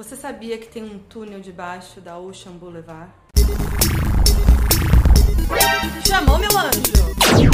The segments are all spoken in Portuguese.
Você sabia que tem um túnel debaixo da Ocean Boulevard? Chamou meu anjo!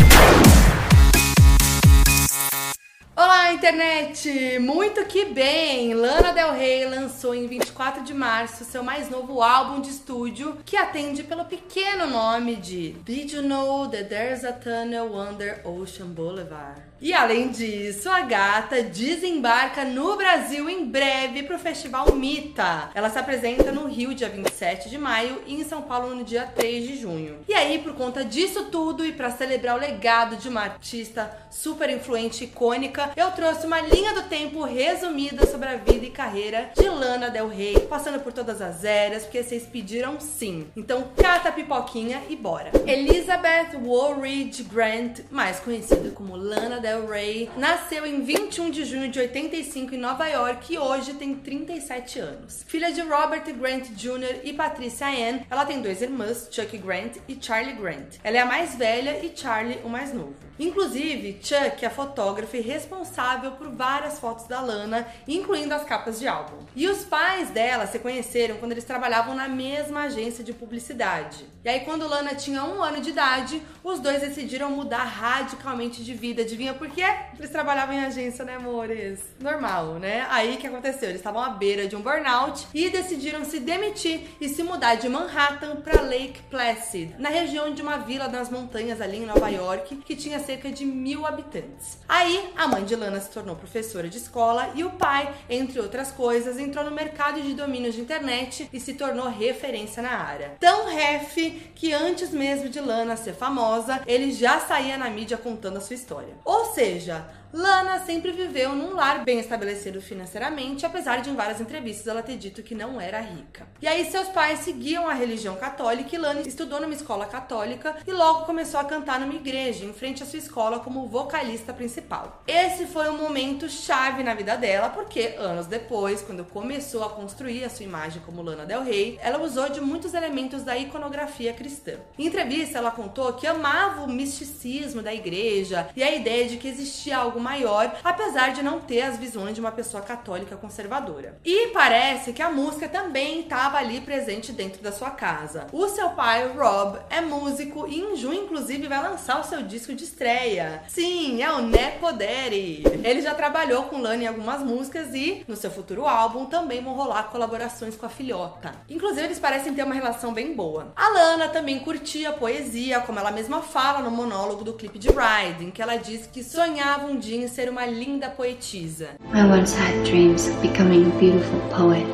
Olá, internet! Muito que bem! Lana Del Rey lançou em 24 de março seu mais novo álbum de estúdio, que atende pelo pequeno nome de Did You Know That There's a Tunnel Under Ocean Boulevard? E além disso, a gata desembarca no Brasil em breve para o Festival Mita. Ela se apresenta no Rio dia 27 de maio e em São Paulo no dia 3 de junho. E aí, por conta disso tudo e para celebrar o legado de uma artista super influente e icônica, eu trouxe uma linha do tempo resumida sobre a vida e carreira de Lana Del Rey, passando por todas as eras, porque vocês pediram sim. Então, cata a pipoquinha e bora. Elizabeth Woolridge Grant, mais conhecida como Lana Del Del Rey, nasceu em 21 de junho de 85 em Nova York e hoje tem 37 anos. Filha de Robert Grant Jr. e Patricia Ann, ela tem dois irmãos, Chuck Grant e Charlie Grant. Ela é a mais velha e Charlie o mais novo. Inclusive, Chuck é fotógrafo e responsável por várias fotos da Lana, incluindo as capas de álbum. E os pais dela se conheceram quando eles trabalhavam na mesma agência de publicidade. E aí, quando Lana tinha um ano de idade, os dois decidiram mudar radicalmente de vida. Adivinha por quê? Eles trabalhavam em agência, né, amores? Normal, né? Aí o que aconteceu? Eles estavam à beira de um burnout e decidiram se demitir e se mudar de Manhattan para Lake Placid, na região de uma vila nas montanhas ali em Nova York, que tinha cerca de mil habitantes. Aí a mãe de Lana se tornou professora de escola e o pai, entre outras coisas, entrou no mercado de domínios de internet e se tornou referência na área. Tão ref que antes mesmo de Lana ser famosa, ele já saía na mídia contando a sua história. Ou seja, Lana sempre viveu num lar bem estabelecido financeiramente, apesar de em várias entrevistas ela ter dito que não era rica. E aí seus pais seguiam a religião católica e Lana estudou numa escola católica e logo começou a cantar numa igreja, em frente à sua escola como vocalista principal. Esse foi um momento chave na vida dela, porque anos depois, quando começou a construir a sua imagem como Lana Del Rey, ela usou de muitos elementos da iconografia cristã. Em entrevista, ela contou que amava o misticismo da igreja e a ideia de que existia alguma maior, apesar de não ter as visões de uma pessoa católica conservadora. E parece que a música também estava ali presente dentro da sua casa. O seu pai, Rob, é músico e em junho, inclusive, vai lançar o seu disco de estreia. Sim, é o Nepo Daddy. Ele já trabalhou com Lana em algumas músicas e no seu futuro álbum também vão rolar colaborações com a filhota. Inclusive, eles parecem ter uma relação bem boa. A Lana também curtia poesia, como ela mesma fala no monólogo do clipe de Riding, que ela diz que sonhava um ser uma linda poetisa. I once had dreams of becoming a beautiful poet.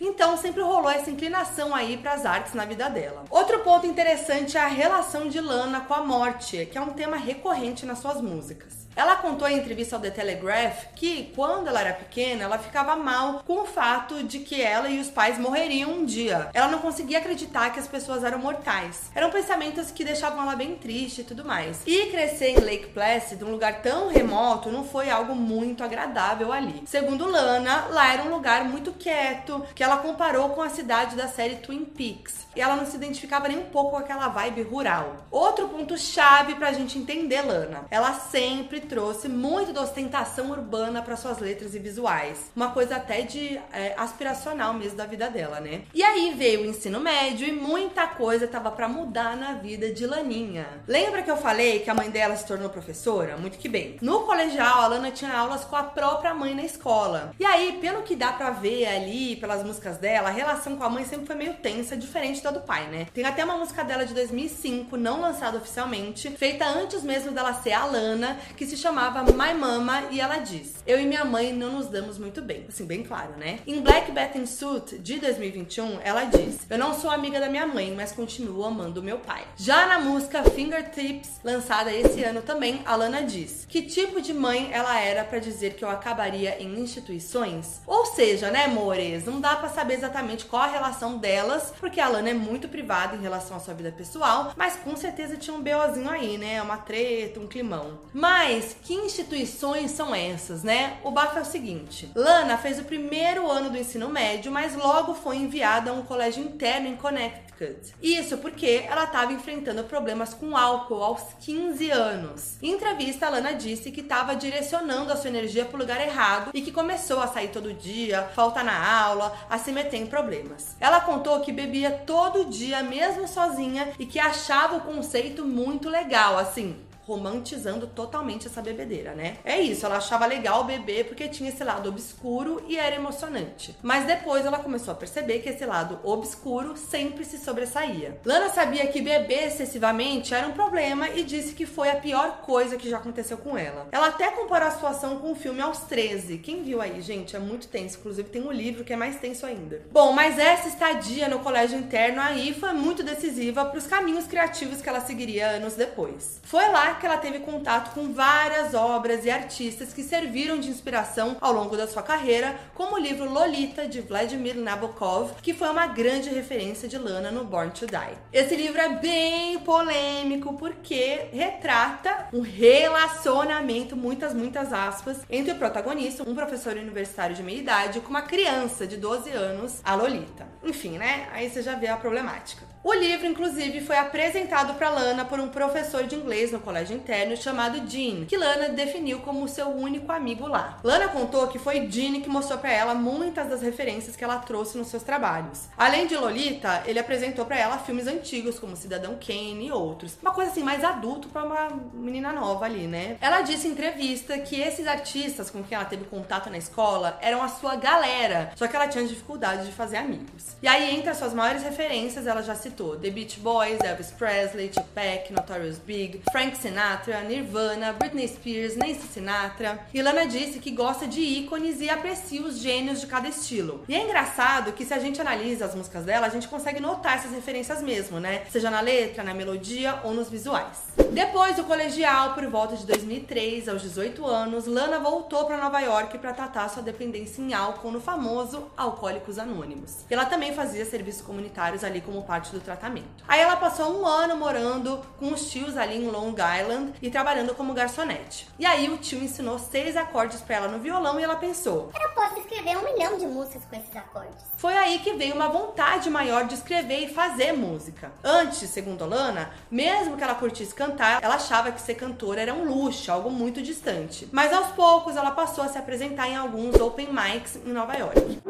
Então sempre rolou essa inclinação aí para as artes na vida dela. Outro ponto interessante é a relação de Lana com a morte, que é um tema recorrente nas suas músicas. Ela contou em entrevista ao The Telegraph que quando ela era pequena, ela ficava mal com o fato de que ela e os pais morreriam um dia. Ela não conseguia acreditar que as pessoas eram mortais. Eram pensamentos que deixavam ela bem triste e tudo mais. E crescer em Lake Placid, um lugar tão remoto, não foi algo muito agradável ali. Segundo Lana, lá era um lugar muito quieto, que ela comparou com a cidade da série Twin Peaks. E ela não se identificava nem um pouco com aquela vibe rural. Outro ponto chave pra gente entender Lana. Ela sempre trouxe muito da ostentação urbana para suas letras e visuais. Uma coisa até de é, aspiracional mesmo da vida dela, né? E aí veio o ensino médio e muita coisa tava para mudar na vida de Laninha. Lembra que eu falei que a mãe dela se tornou professora? Muito que bem. No colegial, a Lana tinha aulas com a própria mãe na escola. E aí, pelo que dá para ver ali, pelas músicas dela, a relação com a mãe sempre foi meio tensa, diferente da do pai, né? Tem até uma música dela de 2005, não lançada oficialmente, feita antes mesmo dela ser a Lana, que se chamava My Mama e ela diz: Eu e minha mãe não nos damos muito bem. Assim, bem claro, né? Em Black Bathing Suit de 2021, ela diz: Eu não sou amiga da minha mãe, mas continuo amando meu pai. Já na música Fingertips, lançada esse ano também, a Lana diz: Que tipo de mãe ela era para dizer que eu acabaria em instituições? Ou seja, né, amores? Não dá para saber exatamente qual a relação delas, porque a Lana é muito privada em relação à sua vida pessoal, mas com certeza tinha um BOzinho aí, né? Uma treta, um climão. Mas Mas que instituições são essas, né? O bafo é o seguinte: Lana fez o primeiro ano do ensino médio, mas logo foi enviada a um colégio interno em Connecticut. Isso porque ela estava enfrentando problemas com álcool aos 15 anos. Em entrevista, a Lana disse que estava direcionando a sua energia para o lugar errado e que começou a sair todo dia, faltar na aula, a se meter em problemas. Ela contou que bebia todo dia, mesmo sozinha, e que achava o conceito muito legal, assim, romantizando totalmente essa bebedeira, né? É isso, ela achava legal beber porque tinha esse lado obscuro e era emocionante. Mas depois ela começou a perceber que esse lado obscuro sempre se sobressaía. Lana sabia que beber excessivamente era um problema e disse que foi a pior coisa que já aconteceu com ela. Ela até comparou a situação com o filme Aos 13. Quem viu aí, gente? É muito tenso. Inclusive tem um livro que é mais tenso ainda. Bom, mas essa estadia no colégio interno aí foi muito decisiva para os caminhos criativos que ela seguiria anos depois. Foi lá que ela teve contato com várias obras e artistas que serviram de inspiração ao longo da sua carreira, como o livro Lolita de Vladimir Nabokov, que foi uma grande referência de Lana no Born to Die. Esse livro é bem polêmico porque retrata um relacionamento, muitas, muitas aspas, entre o protagonista, um professor universitário de meia idade, com uma criança de 12 anos, a Lolita. Enfim, né? Aí você já vê a problemática. O livro, inclusive, foi apresentado para Lana por um professor de inglês no colégio interno chamado Jean, que Lana definiu como seu único amigo lá. Lana contou que foi Jean que mostrou para ela muitas das referências que ela trouxe nos seus trabalhos. Além de Lolita, ele apresentou para ela filmes antigos como Cidadão Kane e outros. Uma coisa assim mais adulto para uma menina nova ali, né? Ela disse em entrevista que esses artistas com quem ela teve contato na escola eram a sua galera, só que ela tinha dificuldade de fazer amigos. E aí, entre as suas maiores referências, ela já citou The Beach Boys, Elvis Presley, Tupac, Notorious Big, Frank Sinatra, Nirvana, Britney Spears, Nancy Sinatra. Lana disse que gosta de ícones e aprecia os gênios de cada estilo. E é engraçado que se a gente analisa as músicas dela, a gente consegue notar essas referências mesmo, né? Seja na letra, na melodia ou nos visuais. Depois do colegial, por volta de 2003, aos 18 anos, Lana voltou para Nova York para tratar sua dependência em álcool no famoso Alcoólicos Anônimos. Ela também fazia serviços comunitários ali como parte do tratamento. Aí ela passou um ano morando com os tios ali em Long Island e trabalhando como garçonete. E aí o tio ensinou seis acordes para ela no violão e ela pensou: Eu posso escrever um milhão de músicas com esses acordes. Foi aí que veio uma vontade maior de escrever e fazer música. Antes, segundo Lana, mesmo que ela curtisse cantar, ela achava que ser cantora era um luxo, algo muito distante. Mas aos poucos ela passou a se apresentar em alguns open mics em Nova York.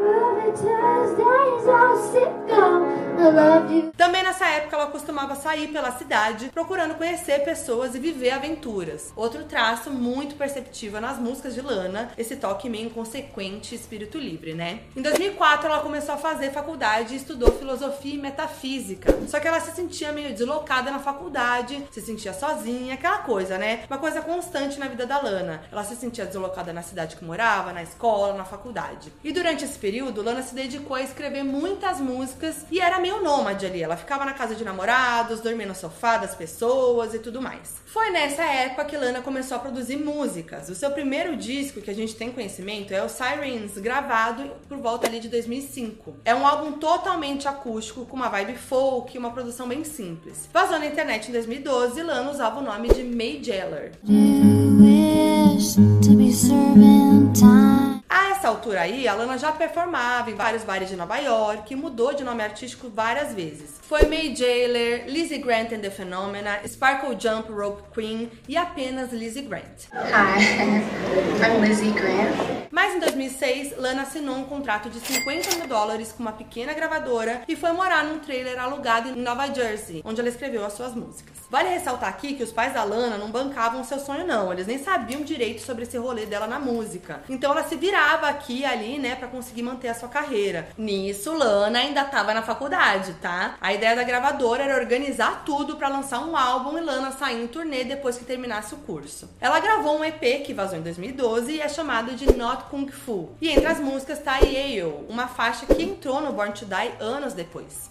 Também nessa época ela costumava sair pela cidade procurando conhecer pessoas e viver aventuras. Outro traço muito perceptível nas músicas de Lana, esse toque meio inconsequente e espírito livre, né? Em 2004 ela começou a fazer faculdade e estudou filosofia e metafísica. Só que ela se sentia meio deslocada na faculdade, se sentia sozinha, aquela coisa, né? Uma coisa constante na vida da Lana. Ela se sentia deslocada na cidade que morava, na escola, na faculdade. E durante esse período, Lana se dedicou a escrever muitas músicas e era meio nômade ali. Ela ficava na casa de namorados, dormia no sofá das pessoas e tudo mais. Foi nessa época que Lana começou a produzir músicas. O seu primeiro disco que a gente tem conhecimento é o Sirens, gravado por volta ali de 2005. É um álbum totalmente acústico, com uma vibe folk e uma produção bem simples. Vazou na internet em 2012 e Lana usava o nome de May Jeller. Altura aí, a Lana já performava em vários bares de Nova York e mudou de nome artístico várias vezes. Foi May Jailer, Lizzie Grant and the Phenomena, Sparkle Jump Rope Queen e apenas Lizzie Grant. Hi, I'm Lizzie Grant. Mas em 2006, Lana assinou um contrato de 50 mil dólares com uma pequena gravadora e foi morar num trailer alugado em Nova Jersey, onde ela escreveu as suas músicas. Vale ressaltar aqui que os pais da Lana não bancavam seu sonho, não. Eles nem sabiam direito sobre esse rolê dela na música. Então ela se virava aqui e ali, né, para conseguir manter a sua carreira. Nisso, Lana ainda tava na faculdade, tá? A ideia da gravadora era organizar tudo para lançar um álbum e Lana sair em turnê depois que terminasse o curso. Ela gravou um EP que vazou em 2012 e é chamado de Not Kung Fu. E entre as músicas tá Yale, uma faixa que entrou no Born to Die anos depois.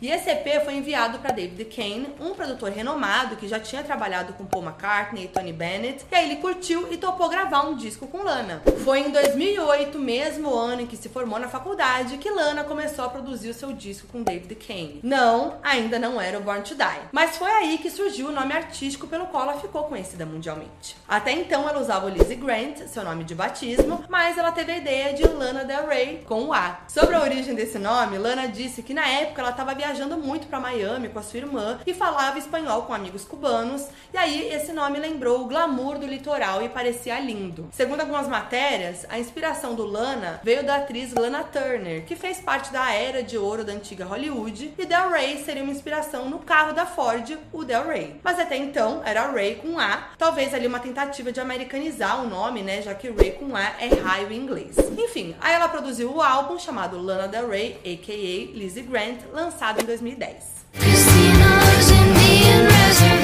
E esse EP foi enviado para David Kane, um produtor renomado que já tinha trabalhado com Paul McCartney e Tony Bennett, e aí ele curtiu e topou gravar um disco com Lana. Foi em 2008, mesmo ano em que se formou na faculdade, que Lana começou a produzir o seu disco com David Kane. Não, ainda não era o Born to Die, mas foi aí que surgiu o nome artístico pelo qual ela ficou conhecida mundialmente. Até então ela usava Lizzie Grant, seu nome de batismo, mas ela teve a ideia de Lana Del Rey com o A. Sobre a origem desse nome, Lana disse que na época ela estava viajando muito para Miami com a sua irmã e falava espanhol com amigos cubanos, e aí esse nome lembrou o glamour do litoral e parecia lindo. Segundo algumas matérias, a inspiração do Lana veio da atriz Lana Turner, que fez parte da era de ouro da antiga Hollywood, e Del Rey seria uma inspiração no carro da Ford, o Del Rey. Mas até então era Ray com A, talvez ali uma tentativa de americanizar o nome, né, já que Ray com A é raio em inglês. Enfim, aí ela produziu o álbum chamado Lana Del Rey, a.k.a. Lizzie Grant, lançado em 2010. Casinos,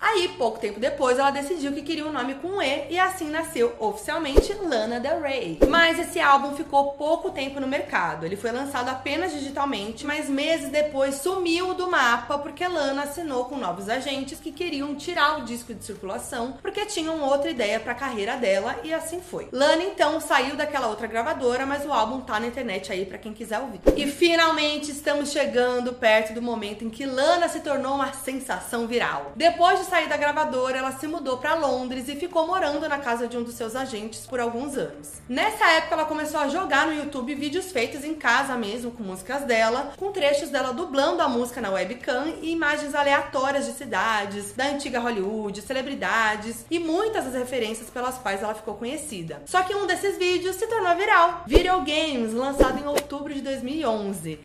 Aí, pouco tempo depois, ela decidiu que queria um nome com E e assim nasceu oficialmente Lana Del Rey. Mas esse álbum ficou pouco tempo no mercado. Ele foi lançado apenas digitalmente, mas meses depois sumiu do mapa porque Lana assinou com novos agentes que queriam tirar o disco de circulação porque tinham outra ideia para a carreira dela e assim foi. Lana então saiu daquela outra gravadora, mas o álbum tá na internet aí para quem quiser ouvir. E finalmente estamos chegando perto do momento em que Lana se tornou uma sensação viral. Depois de sair da gravadora, ela se mudou para Londres e ficou morando na casa de um dos seus agentes por alguns anos. Nessa época, ela começou a jogar no YouTube vídeos feitos em casa mesmo, com músicas dela, com trechos dela dublando a música na webcam e imagens aleatórias de cidades, da antiga Hollywood, celebridades e muitas das referências pelas quais ela ficou conhecida. Só que um desses vídeos se tornou viral. Video Games, lançado em outubro de 2011.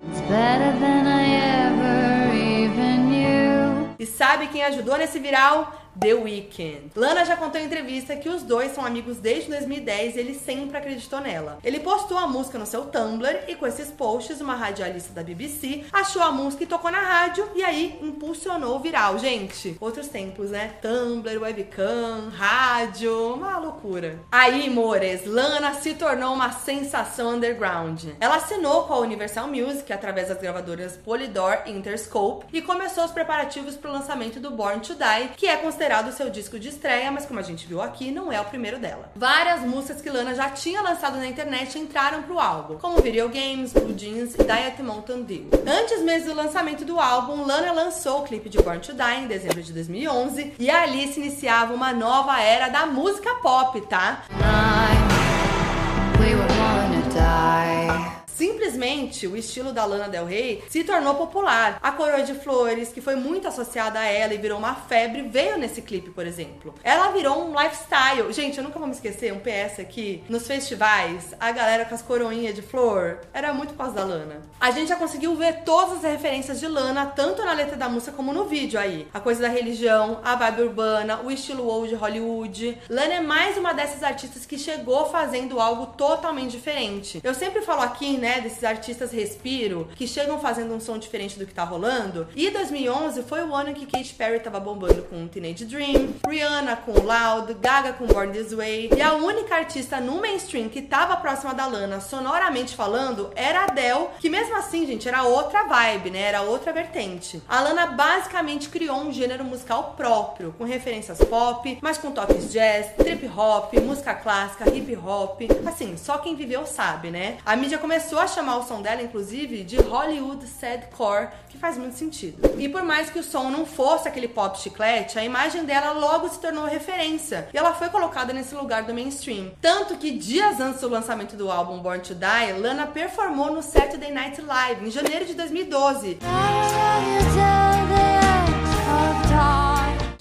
It's E sabe quem ajudou nesse viral? The Weeknd. Lana já contou em entrevista que os dois são amigos desde 2010 e ele sempre acreditou nela. Ele postou a música no seu Tumblr e com esses posts, uma radialista da BBC achou a música e tocou na rádio e aí impulsionou o viral. Gente, outros tempos, né? Tumblr, webcam, rádio, uma loucura. Aí, mores, Lana se tornou uma sensação underground. Ela assinou com a Universal Music através das gravadoras Polydor e Interscope e começou os preparativos para o lançamento do Born to Die, que é considerado o seu disco de estreia, mas como a gente viu aqui, não é o primeiro dela. Várias músicas que Lana já tinha lançado na internet entraram pro álbum, como Video Games, Blue Jeans e Diet Mountain Dew. Antes mesmo do lançamento do álbum, Lana lançou o clipe de Born to Die em dezembro de 2011 e ali se iniciava uma nova era da música pop, tá? Nine, we Simplesmente, o estilo da Lana Del Rey se tornou popular. A coroa de flores, que foi muito associada a ela e virou uma febre, veio nesse clipe, por exemplo. Ela virou um lifestyle. Gente, eu nunca vou me esquecer, um PS aqui, nos festivais, a galera com as coroinhas de flor, era muito por causa da Lana. A gente já conseguiu ver todas as referências de Lana, tanto na letra da música como no vídeo aí. A coisa da religião, a vibe urbana, o estilo old Hollywood. Lana é mais uma dessas artistas que chegou fazendo algo totalmente diferente. Eu sempre falo aqui, né, desses artistas respiro, que chegam fazendo um som diferente do que tá rolando. E 2011 foi o ano em que Katy Perry tava bombando com Teenage Dream, Rihanna com Loud, Gaga com Born This Way. E a única artista no mainstream que tava próxima da Lana, sonoramente falando, era a Adele, que mesmo assim, gente, era outra vibe, né? Era outra vertente. A Lana basicamente criou um gênero musical próprio, com referências pop, mas com toques jazz, trip hop, música clássica, hip hop. Assim, só quem viveu sabe, né? A mídia começou a chamar o som dela, inclusive, de Hollywood Sadcore, que faz muito sentido. E por mais que o som não fosse aquele pop chiclete, a imagem dela logo se tornou referência. E ela foi colocada nesse lugar do mainstream. Tanto que dias antes do lançamento do álbum Born to Die, Lana performou no Saturday Night Live, em janeiro de 2012.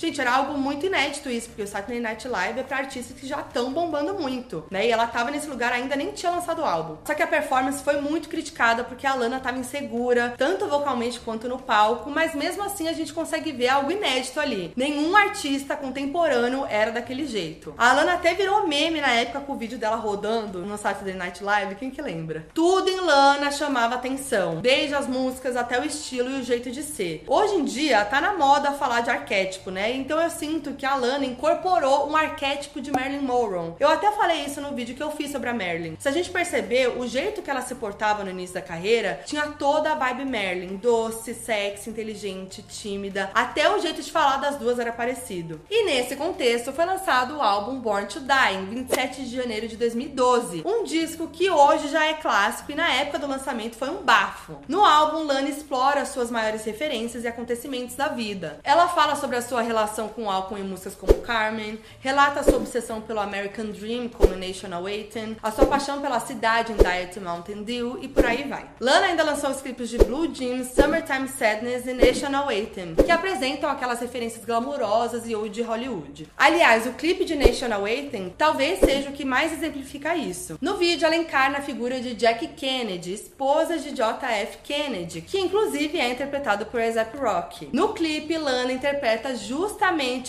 Gente, era algo muito inédito isso, porque o Saturday Night Live é pra artistas que já estão bombando muito, né? E ela tava nesse lugar ainda nem tinha lançado o álbum. Só que a performance foi muito criticada porque a Lana tava insegura, tanto vocalmente quanto no palco, mas mesmo assim a gente consegue ver algo inédito ali. Nenhum artista contemporâneo era daquele jeito. A Lana até virou meme na época com o vídeo dela rodando no Saturday Night Live, quem que lembra? Tudo em Lana chamava atenção, desde as músicas até o estilo e o jeito de ser. Hoje em dia tá na moda falar de arquétipo, né? Então eu sinto que a Lana incorporou um arquétipo de Marilyn Monroe. Eu até falei isso no vídeo que eu fiz sobre a Marilyn. Se a gente perceber, o jeito que ela se portava no início da carreira tinha toda a vibe Marilyn, doce, sexy, inteligente, tímida, até o jeito de falar das duas era parecido. E nesse contexto foi lançado o álbum Born to Die em 27 de janeiro de 2012, um disco que hoje já é clássico e na época do lançamento foi um bafo. No álbum, Lana explora suas maiores referências e acontecimentos da vida. Ela fala sobre a sua relação com o álcool em músicas como Carmen, relata sua obsessão pelo American Dream como National Waiting, a sua paixão pela cidade em Diet Mountain Dew e por aí vai. Lana ainda lançou os clipes de Blue Jeans, Summertime Sadness e National Waiting, que apresentam aquelas referências glamourosas e ou de Hollywood. Aliás, o clipe de National Waiting talvez seja o que mais exemplifica isso. No vídeo, ela encarna a figura de Jackie Kennedy, esposa de JF Kennedy, que inclusive é interpretado por A$AP Rocky. No clipe, Lana interpreta justamente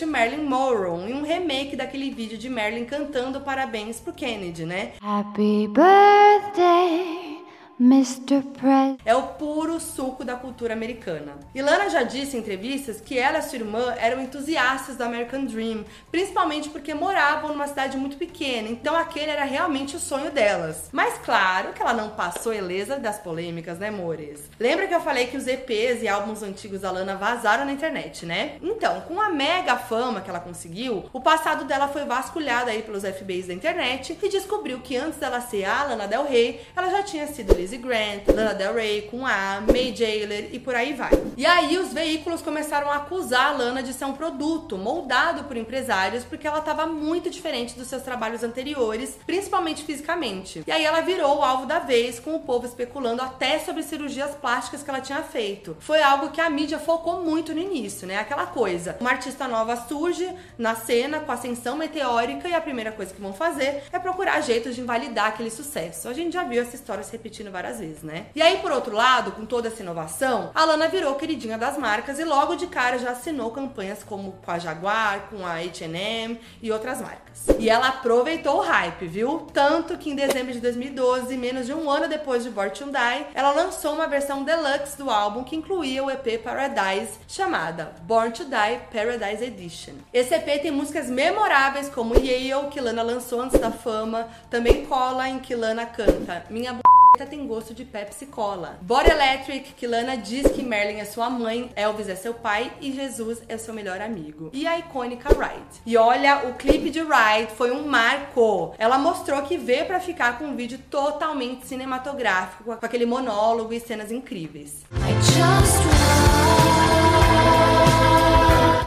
Marilyn Monroe em um remake daquele vídeo de Marilyn cantando parabéns pro Kennedy, né? Happy birthday, Mr. President. É o puro suco da cultura americana. E Lana já disse em entrevistas que ela e sua irmã eram entusiastas do American Dream, principalmente porque moravam numa cidade muito pequena, então aquele era realmente o sonho delas. Mas claro que ela não passou ilesa das polêmicas, né, amores? Lembra que eu falei que os EPs e álbuns antigos da Lana vazaram na internet, né? Então, com a mega fama que ela conseguiu, o passado dela foi vasculhado aí pelos FBIs da internet e descobriu que antes dela ser a Lana Del Rey, ela já tinha sido Lizzie Grant, Lana Del Rey com A, May Jailer e por aí vai. E aí os veículos começaram a acusar a Lana de ser um produto moldado por empresários porque ela estava muito diferente dos seus trabalhos anteriores, principalmente fisicamente. E aí ela virou o alvo da vez, com o povo especulando até sobre cirurgias plásticas que ela tinha feito. Foi algo que a mídia focou muito no início, né? Aquela coisa. Uma artista nova surge na cena com ascensão meteórica e a primeira coisa que vão fazer é procurar jeitos de invalidar aquele sucesso. A gente já viu essa história se repetindo várias vezes, né? E aí, por outro lado, com toda essa inovação, a Lana virou queridinha das marcas e logo de cara já assinou campanhas como com a Jaguar, com a H&M e outras marcas. E ela aproveitou o hype, viu? Tanto que em dezembro de 2012, menos de um ano depois de Born to Die, ela lançou uma versão deluxe do álbum que incluía o EP Paradise, chamada Born to Die Paradise Edition. Esse EP tem músicas memoráveis como Yale, que Lana lançou antes da fama, também Cola, em que Lana canta Minha b tem gosto de Pepsi Cola. Body Electric, que Lana diz que Merlin é sua mãe, Elvis é seu pai e Jesus é seu melhor amigo. E a icônica Ride. E olha, o clipe de Ride foi um marco. Ela mostrou que veio para ficar com um vídeo totalmente cinematográfico, com aquele monólogo e cenas incríveis. I just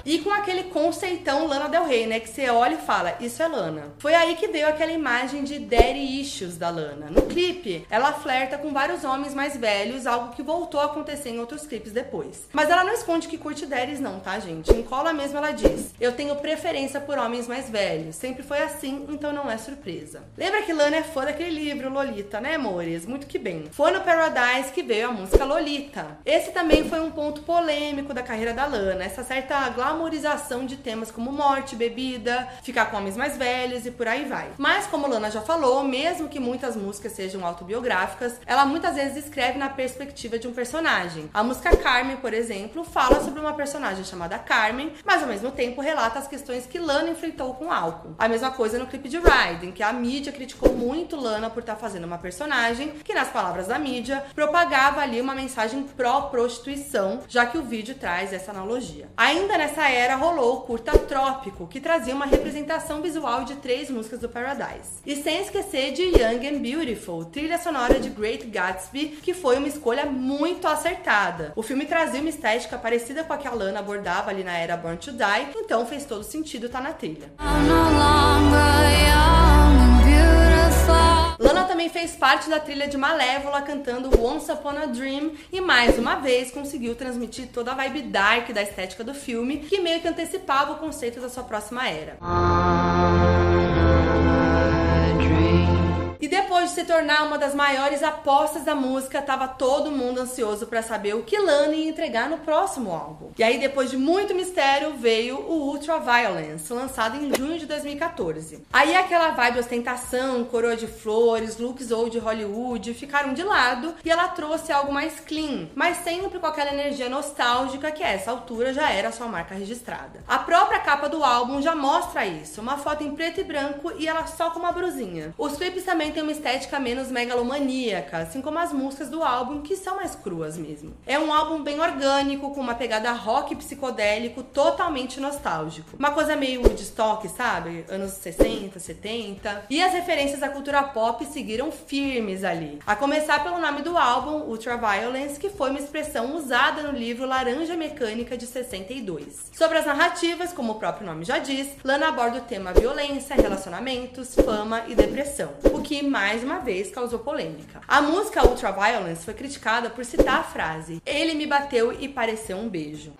E com aquele conceitão Lana Del Rey, né? Que você olha e fala, isso é Lana. Foi aí que deu aquela imagem de Daddy Issues da Lana. No clipe, ela flerta com vários homens mais velhos, algo que voltou a acontecer em outros clipes depois. Mas ela não esconde que curte daddies não, tá, gente? Em cola mesmo ela diz, eu tenho preferência por homens mais velhos. Sempre foi assim, então não é surpresa. Lembra que Lana é fã daquele livro Lolita, né, amores? Muito que bem. Foi no Paradise que veio a música Lolita. Esse também foi um ponto polêmico da carreira da Lana, essa certa glamorização de temas como morte, bebida, ficar com homens mais velhos e por aí vai. Mas como Lana já falou, mesmo que muitas músicas sejam autobiográficas, ela muitas vezes escreve na perspectiva de um personagem. A música Carmen, por exemplo, fala sobre uma personagem chamada Carmen, mas ao mesmo tempo relata as questões que Lana enfrentou com álcool. A mesma coisa no clipe de Ride, em que a mídia criticou muito Lana por estar fazendo uma personagem que, nas palavras da mídia, propagava ali uma mensagem pró-prostituição, já que o vídeo traz essa analogia. Ainda nessa era rolou o curta Trópico, que trazia uma representação visual de três músicas do Paradise. E sem esquecer de Young and Beautiful, trilha sonora de Great Gatsby, que foi uma escolha muito acertada. O filme trazia uma estética parecida com a que a Lana abordava ali na era Born to Die, então fez todo sentido estar na trilha. I'm no também fez parte da trilha de Malévola cantando Once Upon a Dream e mais uma vez conseguiu transmitir toda a vibe dark da estética do filme, que meio que antecipava o conceito da sua próxima era. E se tornar uma das maiores apostas da música, tava todo mundo ansioso para saber o que Lana ia entregar no próximo álbum. E aí, depois de muito mistério, veio o Ultra Violence, lançado em junho de 2014. Aí aquela vibe ostentação, coroa de flores, looks old Hollywood ficaram de lado e ela trouxe algo mais clean, mas sempre com aquela energia nostálgica que a essa altura já era sua marca registrada. A própria capa do álbum já mostra isso, uma foto em preto e branco e ela só com uma brusinha. Os clipes também têm uma estética menos megalomaníaca, assim como as músicas do álbum que são mais cruas mesmo. É um álbum bem orgânico, com uma pegada rock psicodélico totalmente nostálgico. Uma coisa meio Woodstock, sabe? Anos 60, 70. E as referências à cultura pop seguiram firmes ali. A começar pelo nome do álbum, Ultraviolence, que foi uma expressão usada no livro Laranja Mecânica de 62. Sobre as narrativas, como o próprio nome já diz, Lana aborda o tema violência, relacionamentos, fama e depressão, o que mais uma vez causou polêmica. A música Ultraviolence foi criticada por citar a frase: Ele me bateu e pareceu um beijo.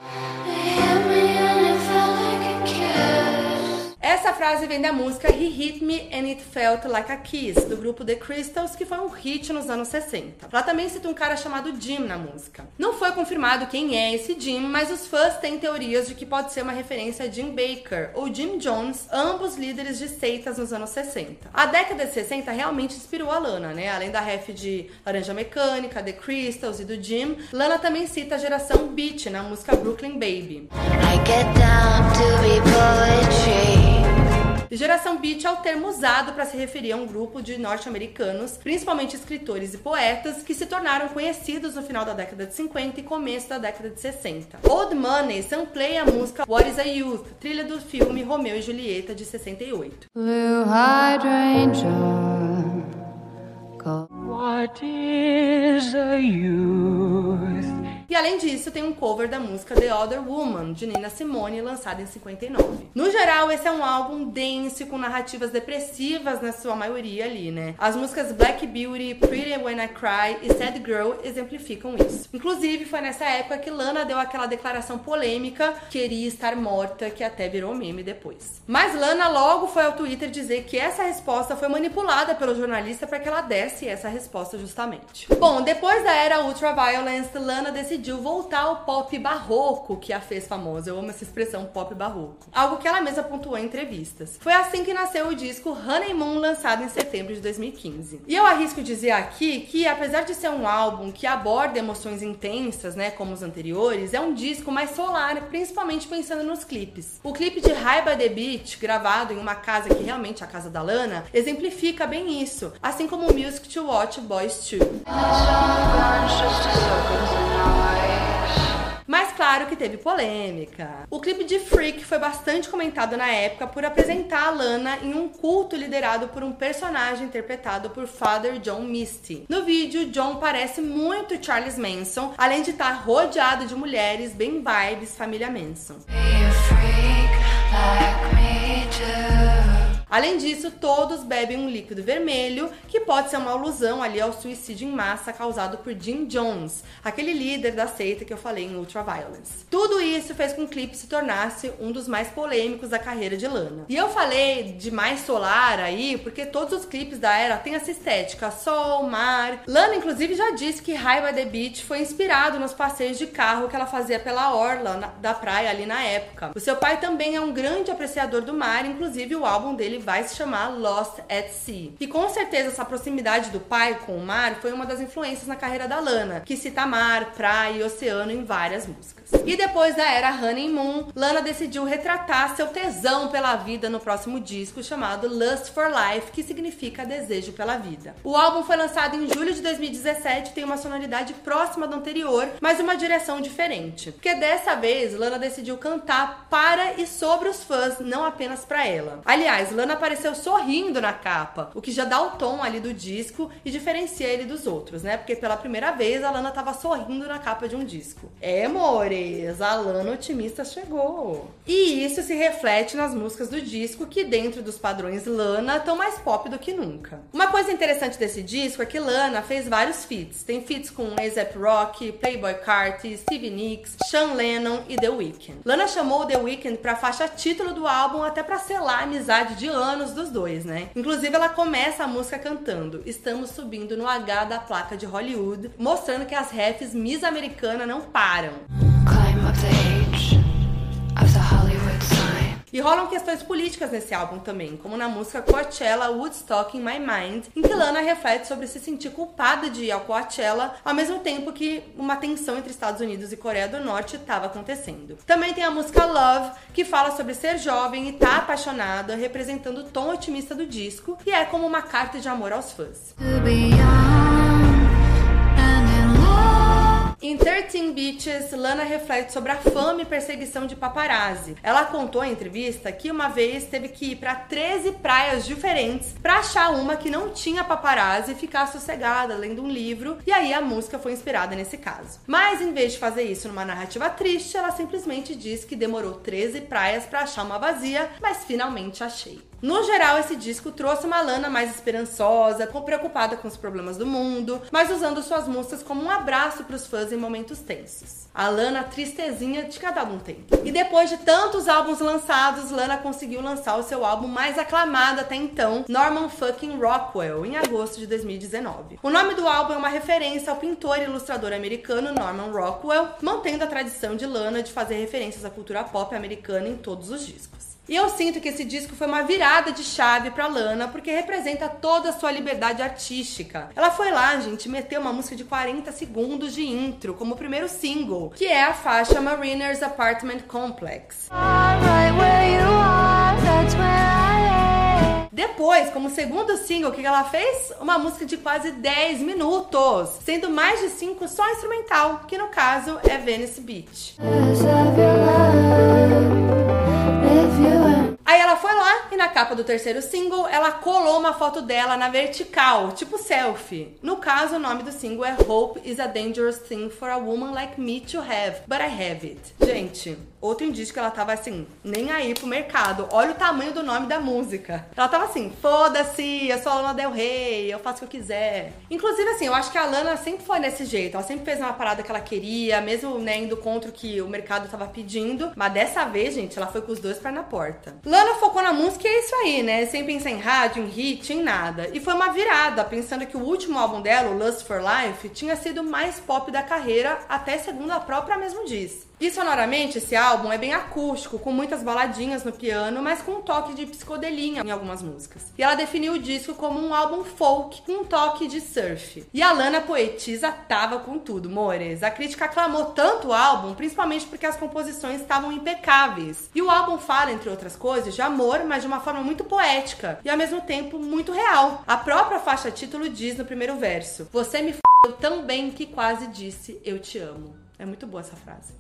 Essa frase vem da música He Hit Me and It Felt Like a Kiss, do grupo The Crystals, que foi um hit nos anos 60. Ela também cita um cara chamado Jim na música. Não foi confirmado quem é esse Jim, mas os fãs têm teorias de que pode ser uma referência a Jim Baker ou Jim Jones, ambos líderes de seitas nos anos 60. A década de 60 realmente inspirou a Lana, né? Além da ref de Laranja Mecânica, The Crystals e do Jim, Lana também cita a geração Beat na música Brooklyn Baby. I get down to be poetry. Geração Beat é o termo usado para se referir a um grupo de norte-americanos, principalmente escritores e poetas, que se tornaram conhecidos no final da década de 50 e começo da década de 60. Old Money sampleia a música What is a Youth, trilha do filme Romeu e Julieta de 68. Blue hydrangea. What is a youth? E além disso, tem um cover da música The Other Woman, de Nina Simone, lançada em 59. No geral, esse é um álbum denso, com narrativas depressivas na sua maioria ali, né? As músicas Black Beauty, Pretty When I Cry e Sad Girl exemplificam isso. Inclusive, foi nessa época que Lana deu aquela declaração polêmica, queria estar morta, que até virou meme depois. Mas Lana logo foi ao Twitter dizer que essa resposta foi manipulada pelo jornalista para que ela desse essa resposta justamente. Bom, depois da era Ultraviolence, Lana decidiu voltar ao pop barroco que a fez famosa. Eu amo essa expressão pop barroco. Algo que ela mesma pontuou em entrevistas. Foi assim que nasceu o disco Honeymoon, lançado em setembro de 2015. E eu arrisco dizer aqui que, apesar de ser um álbum que aborda emoções intensas, né, como os anteriores, é um disco mais solar, principalmente pensando nos clipes. O clipe de High by the Beach, gravado em uma casa que realmente é a casa da Lana, exemplifica bem isso, assim como o Music to Watch Boys 2. Mas claro que teve polêmica. O clipe de Freak foi bastante comentado na época por apresentar a Lana em um culto liderado por um personagem interpretado por Father John Misty. No vídeo, John parece muito Charles Manson, além de estar rodeado de mulheres bem vibes família Manson. Be a freak like me too. Além disso, todos bebem um líquido vermelho, que pode ser uma alusão ali ao suicídio em massa causado por Jim Jones, aquele líder da seita que eu falei em Ultraviolence. Tudo isso fez com que o clipe se tornasse um dos mais polêmicos da carreira de Lana. E eu falei de mais solar aí, porque todos os clipes da era têm essa estética, sol, mar. Lana, inclusive, já disse que High by the Beach foi inspirado nos passeios de carro que ela fazia pela orla da praia ali na época. O seu pai também é um grande apreciador do mar, inclusive o álbum dele vai se chamar Lost at Sea. E com certeza essa proximidade do pai com o mar foi uma das influências na carreira da Lana, que cita mar, praia e oceano em várias músicas. E depois da era Honeymoon, Lana decidiu retratar seu tesão pela vida no próximo disco chamado Lust for Life, que significa desejo pela vida. O álbum foi lançado em julho de 2017 e tem uma sonoridade próxima do anterior, mas uma direção diferente. Porque dessa vez, Lana decidiu cantar para e sobre os fãs, não apenas para ela. Aliás, Lana apareceu sorrindo na capa, o que já dá o tom ali do disco e diferencia ele dos outros, né? Porque pela primeira vez a Lana tava sorrindo na capa de um disco. É, mores, a Lana otimista chegou. E isso se reflete nas músicas do disco, que dentro dos padrões Lana estão mais pop do que nunca. Uma coisa interessante desse disco é que Lana fez vários feats. Tem feats com A$AP Rocky, Playboy Carti, Stevie Nicks, Sean Lennon e The Weeknd. Lana chamou The Weeknd pra faixa título do álbum até pra selar a amizade de dos dois, né? Inclusive, ela começa a música cantando Estamos subindo no H da placa de Hollywood, mostrando que as refs Miss Americana não param. Climb up the. E rolam questões políticas nesse álbum também, como na música Coachella Woodstock in My Mind, em que Lana reflete sobre se sentir culpada de ir ao Coachella, ao mesmo tempo que uma tensão entre Estados Unidos e Coreia do Norte estava acontecendo. Também tem a música Love, que fala sobre ser jovem e estar tá apaixonada, representando o tom otimista do disco, e é como uma carta de amor aos fãs. Em 13 Beaches, Lana reflete sobre a fama e perseguição de paparazzi. Ela contou em entrevista que uma vez teve que ir para 13 praias diferentes para achar uma que não tinha paparazzi e ficar sossegada lendo um livro, e aí a música foi inspirada nesse caso. Mas em vez de fazer isso numa narrativa triste, ela simplesmente diz que demorou 13 praias para achar uma vazia, mas finalmente achei. No geral, esse disco trouxe uma Lana mais esperançosa, preocupada com os problemas do mundo, mas usando suas músicas como um abraço para os fãs em momentos tensos. A Lana tristezinha de cada álbum tem. E depois de tantos álbuns lançados, Lana conseguiu lançar o seu álbum mais aclamado até então, Norman fucking Rockwell, em agosto de 2019. O nome do álbum é uma referência ao pintor e ilustrador americano Norman Rockwell, mantendo a tradição de Lana de fazer referências à cultura pop americana em todos os discos. E eu sinto que esse disco foi uma virada de chave pra Lana, porque representa toda a sua liberdade artística. Ela foi lá, gente, meteu uma música de 40 segundos de intro como primeiro single, que é a faixa Mariner's Apartment Complex. Depois, como segundo single, o que ela fez? Uma música de quase 10 minutos, sendo mais de 5 só instrumental, que no caso é Venice Beach. Aí ela foi lá e na capa do terceiro single ela colou uma foto dela na vertical, tipo selfie. No caso, o nome do single é Hope is a Dangerous Thing for a Woman Like Me to Have, but I Have It. Gente, outro indício que ela tava assim, nem aí pro mercado. Olha o tamanho do nome da música. Ela tava assim, foda-se, eu sou a Lana Del Rey, eu faço o que eu quiser. Inclusive, assim, eu acho que a Lana sempre foi desse jeito. Ela sempre fez uma parada que ela queria, mesmo né, indo contra o que o mercado tava pedindo. Mas dessa vez, gente, ela foi com os dois pés na porta. Lana focou na música e é isso aí, né? Sem pensar em rádio, em hit, em nada. E foi uma virada, pensando que o último álbum dela, o Lust for Life, tinha sido o mais pop da carreira, até segundo a própria mesmo diz. E sonoramente, esse álbum é bem acústico, com muitas baladinhas no piano, mas com um toque de psicodelinha em algumas músicas. E ela definiu o disco como um álbum folk com um toque de surf. E a Lana Poetisa tava com tudo, mores. A crítica aclamou tanto o álbum, principalmente porque as composições estavam impecáveis. E o álbum fala, entre outras coisas, de amor, mas de uma forma muito poética e ao mesmo tempo muito real. A própria faixa título diz no primeiro verso: Você me f tão bem que quase disse eu te amo. É muito boa essa frase.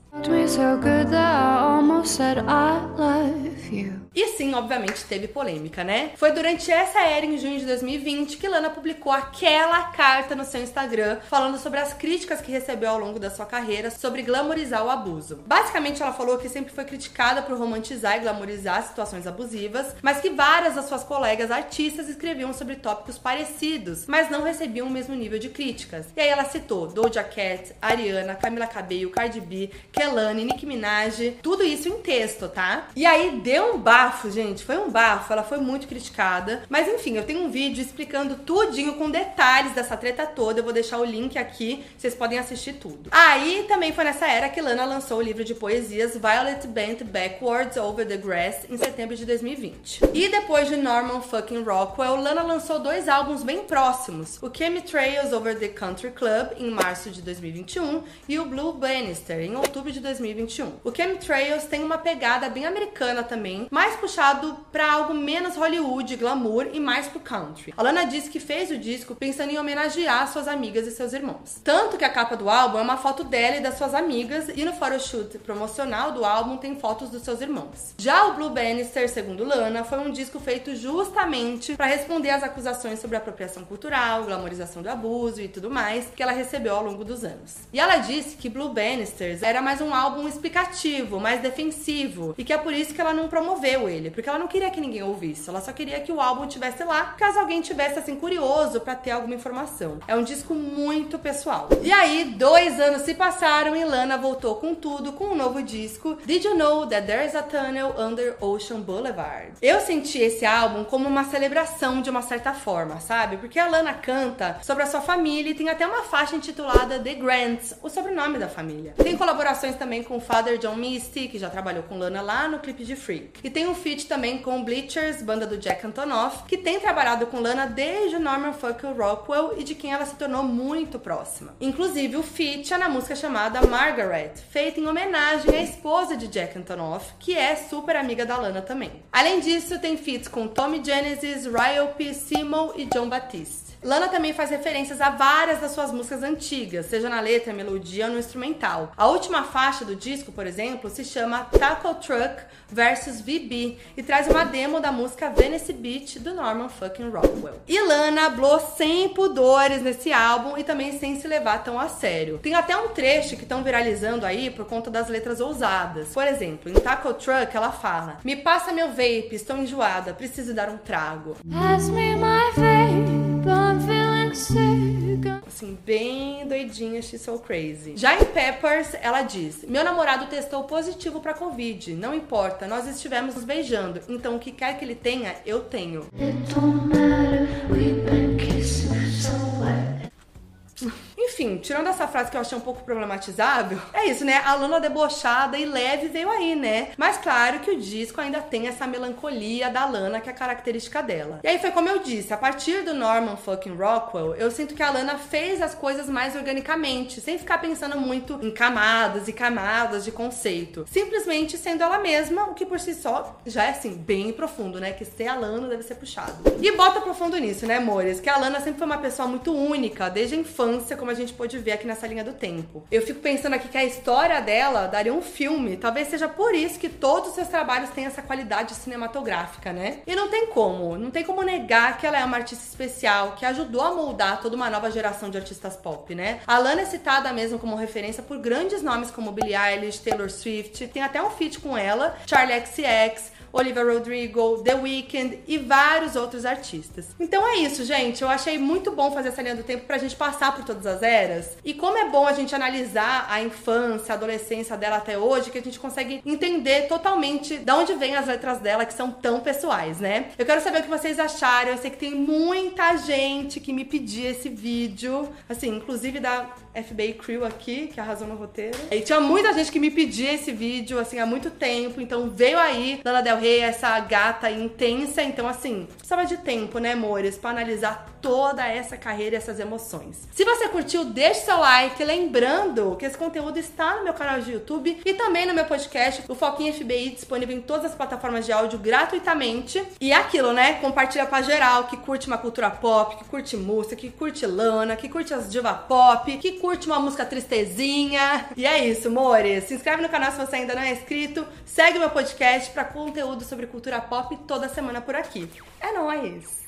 E sim, obviamente teve polêmica, né? Foi durante essa era, em junho de 2020, que Lana publicou aquela carta no seu Instagram falando sobre as críticas que recebeu ao longo da sua carreira sobre glamorizar o abuso. Basicamente, ela falou que sempre foi criticada por romantizar e glamorizar situações abusivas, mas que várias das suas colegas artistas escreviam sobre tópicos parecidos, mas não recebiam o mesmo nível de críticas. E aí ela citou Doja Cat, Ariana, Camila Cabello, Cardi B, Kelani, Nicki Minaj, tudo isso em texto, tá? E aí deu um bafo, gente, foi um bafo, ela foi muito criticada, mas enfim, eu tenho um vídeo explicando tudinho com detalhes dessa treta toda, eu vou deixar o link aqui, vocês podem assistir tudo. Aí também foi nessa era que Lana lançou o livro de poesias Violet Bent Backwards Over the Grass em setembro de 2020. E depois de Norman fucking Rockwell, Lana lançou dois álbuns bem próximos, o Chemtrails Over the Country Club em março de 2021 e o Blue Bannister em outubro de 2021. O Chemtrails tem uma pegada bem americana também, mais puxado pra algo menos Hollywood, glamour e mais pro country. A Lana disse que fez o disco pensando em homenagear suas amigas e seus irmãos. Tanto que a capa do álbum é uma foto dela e das suas amigas e no photoshoot promocional do álbum tem fotos dos seus irmãos. Já o Blue Bannister, segundo Lana, foi um disco feito justamente para responder às acusações sobre apropriação cultural, glamorização do abuso e tudo mais que ela recebeu ao longo dos anos. E ela disse que Blue Bannisters era mais um álbum explicativo, mais defensivo, e que é por isso que ela não promoveu ele, porque ela não queria que ninguém ouvisse, ela só queria que o álbum tivesse lá, caso alguém tivesse assim curioso para ter alguma informação. É um disco muito pessoal. E aí, dois anos se passaram e Lana voltou com tudo, com um novo disco, Did You Know That There's a Tunnel Under Ocean Boulevard? Eu senti esse álbum como uma celebração de uma certa forma, sabe? Porque a Lana canta sobre a sua família e tem até uma faixa intitulada The Grants, o sobrenome da família. Tem colaborações também com Father John Misty, que já trabalhou com Lana lá no clipe de Freak. E tem um feat também com Bleachers, banda do Jack Antonoff, que tem trabalhado com Lana desde Norman Fucking Rockwell e de quem ela se tornou muito próxima. Inclusive, o feat é na música chamada Margaret, feita em homenagem à esposa de Jack Antonoff, que é super amiga da Lana também. Além disso, tem feats com Tommy Genesis, Ryope, Simo e John Batiste. Lana também faz referências a várias das suas músicas antigas, seja na letra, melodia ou no instrumental. A última faixa do disco, por exemplo, se chama Tackle Truck versus VB e traz uma demo da música Venice Beach do Norman fucking Rockwell. E Lana hablou sem pudores nesse álbum e também sem se levar tão a sério. Tem até um trecho que estão viralizando aí por conta das letras ousadas. Por exemplo, em Tackle Truck ela fala: Me passa meu vape, estou enjoada, preciso dar um trago. Pass me my vape. Assim, bem doidinha, she's so crazy. Já em Peppers, ela diz: Meu namorado testou positivo pra Covid. Não importa, nós estivemos nos beijando. Então, o que quer que ele tenha, eu tenho. It don't matter, tirando essa frase que eu achei um pouco problematizável, é isso, né? A Lana debochada e leve veio aí, né? Mas claro que o disco ainda tem essa melancolia da Lana que é característica dela. E aí foi como eu disse, a partir do Norman fucking Rockwell, eu sinto que a Lana fez as coisas mais organicamente, sem ficar pensando muito em camadas e camadas de conceito. Simplesmente sendo ela mesma, o que por si só já é assim, bem profundo, né? Que ser a Lana deve ser puxado. E bota profundo nisso, né, amores? Que a Lana sempre foi uma pessoa muito única, desde a infância, como a gente pôde ver aqui nessa linha do tempo. Eu fico pensando aqui que a história dela daria um filme. Talvez seja por isso que todos os seus trabalhos têm essa qualidade cinematográfica, né? E não tem como, não tem como negar que ela é uma artista especial, que ajudou a moldar toda uma nova geração de artistas pop, né? A Lana é citada mesmo como referência por grandes nomes como Billie Eilish, Taylor Swift, tem até um feat com ela, Charlie XCX, Olivia Rodrigo, The Weeknd e vários outros artistas. Então é isso, gente. Eu achei muito bom fazer essa linha do tempo pra gente passar por todas as eras. E como é bom a gente analisar a infância, a adolescência dela até hoje, que a gente consegue entender totalmente de onde vêm as letras dela, que são tão pessoais, né? Eu quero saber o que vocês acharam. Eu sei que tem muita gente que me pedia esse vídeo, assim, inclusive da FBI Crew aqui, que arrasou no roteiro. E tinha muita gente que me pedia esse vídeo, assim, há muito tempo. Então veio aí Lana Del Rey, essa gata intensa. Então, assim, precisava de tempo, né, amores? Pra analisar toda essa carreira e essas emoções. Se você curtiu, deixe seu like. Lembrando que esse conteúdo está no meu canal de YouTube e também no meu podcast, o Foquinha FBI, disponível em todas as plataformas de áudio gratuitamente. E é aquilo, né? Compartilha pra geral que curte uma cultura pop, que curte música, que curte Lana, que curte as diva pop, que curte uma música tristezinha. E é isso, amores. Se inscreve no canal se você ainda não é inscrito. Segue meu podcast para conteúdo sobre cultura pop toda semana por aqui. É nóis!